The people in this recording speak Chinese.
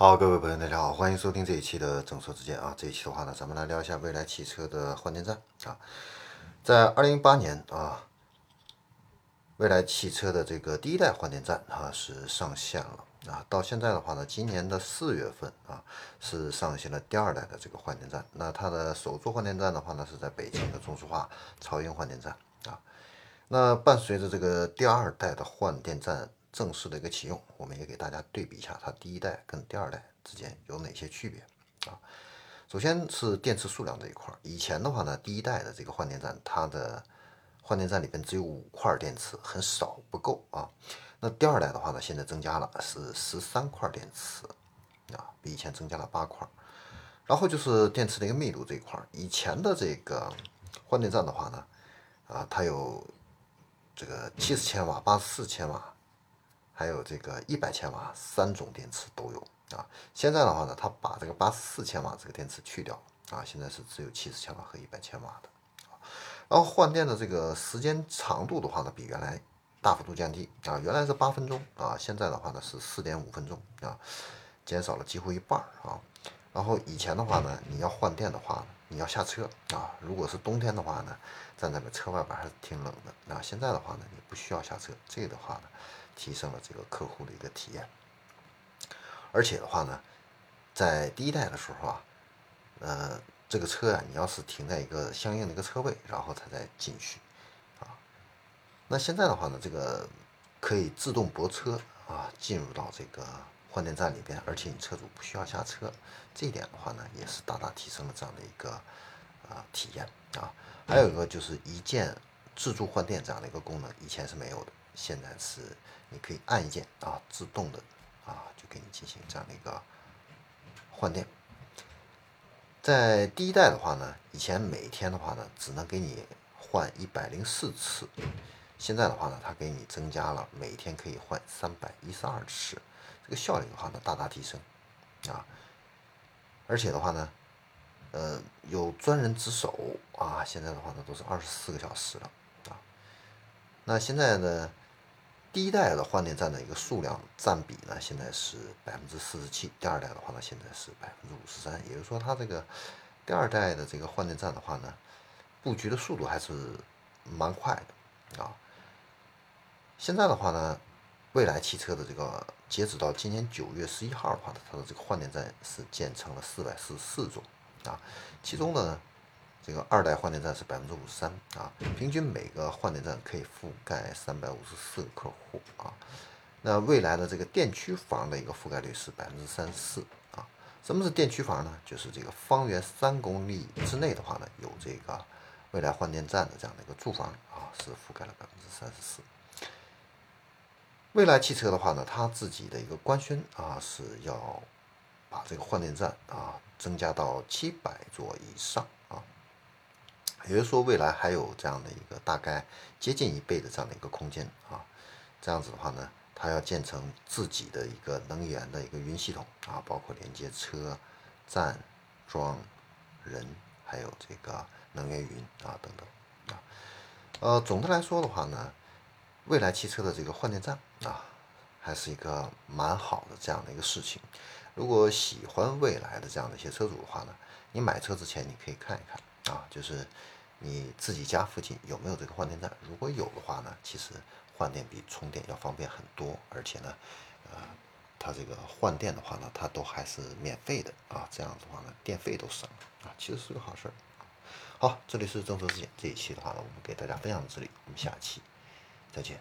好，各位朋友，大家好，欢迎收听这一期的正说之见啊。这一期的话呢，咱们来聊一下未来汽车的换电站啊。在二零一八年啊，未来汽车的这个第一代换电站啊是上线了啊。到现在的话呢，今年的四月份啊是上线了第二代的这个换电站。那它的首座换电站的话呢，是在北京的中石化超英换电站啊。那伴随着这个第二代的换电站。正式的一个启用，我们也给大家对比一下它第一代跟第二代之间有哪些区别啊？首先是电池数量这一块，以前的话呢，第一代的这个换电站，它的换电站里边只有五块电池，很少不够啊。那第二代的话呢，现在增加了是十三块电池啊，比以前增加了八块。然后就是电池的一个密度这一块，以前的这个换电站的话呢，啊，它有这个七十千瓦、八十四千瓦。还有这个一百千瓦三种电池都有啊。现在的话呢，它把这个八十四千瓦这个电池去掉啊，现在是只有七十千瓦和一百千瓦的。然后换电的这个时间长度的话呢，比原来大幅度降低啊，原来是八分钟啊，现在的话呢是四点五分钟啊，减少了几乎一半啊。然后以前的话呢，你要换电的话，你要下车啊，如果是冬天的话呢，站在车外边还是挺冷的。啊，现在的话呢，你不需要下车，这个的话呢。提升了这个客户的一个体验，而且的话呢，在第一代的时候啊，呃，这个车啊，你要是停在一个相应的一个车位，然后它再进去啊。那现在的话呢，这个可以自动泊车啊，进入到这个换电站里边，而且你车主不需要下车，这一点的话呢，也是大大提升了这样的一个啊体验啊。还有一个就是一键自助换电这样的一个功能，以前是没有的。现在是你可以按一键啊，自动的啊，就给你进行这样的一个换电。在第一代的话呢，以前每天的话呢，只能给你换一百零四次，现在的话呢，它给你增加了每天可以换三百一十二次，这个效率的话呢，大大提升啊。而且的话呢，呃，有专人值守啊，现在的话呢，都是二十四个小时了啊。那现在呢？第一代的换电站的一个数量占比呢，现在是百分之四十七。第二代的话呢，现在是百分之五十三。也就是说，它这个第二代的这个换电站的话呢，布局的速度还是蛮快的啊。现在的话呢，未来汽车的这个截止到今年九月十一号的话呢，它的这个换电站是建成了四百四十四座啊，其中呢。这个二代换电站是百分之五十三啊，平均每个换电站可以覆盖三百五十四个客户啊。那未来的这个电区房的一个覆盖率是百分之三十四啊。什么是电区房呢？就是这个方圆三公里之内的话呢，有这个未来换电站的这样的一个住房啊，是覆盖了百分之三十四。未来汽车的话呢，它自己的一个官宣啊，是要把这个换电站啊增加到七百座以上啊。也就是说，未来还有这样的一个大概接近一倍的这样的一个空间啊，这样子的话呢，它要建成自己的一个能源的一个云系统啊，包括连接车站、桩、人，还有这个能源云啊等等啊。呃，总的来说的话呢，未来汽车的这个换电站啊，还是一个蛮好的这样的一个事情。如果喜欢未来的这样的一些车主的话呢，你买车之前你可以看一看。啊，就是你自己家附近有没有这个换电站？如果有的话呢，其实换电比充电要方便很多，而且呢，呃，它这个换电的话呢，它都还是免费的啊，这样的话呢，电费都省了啊，其实是个好事儿。好，这里是郑州之见，这一期的话呢，我们给大家分享到这里，我们下期再见。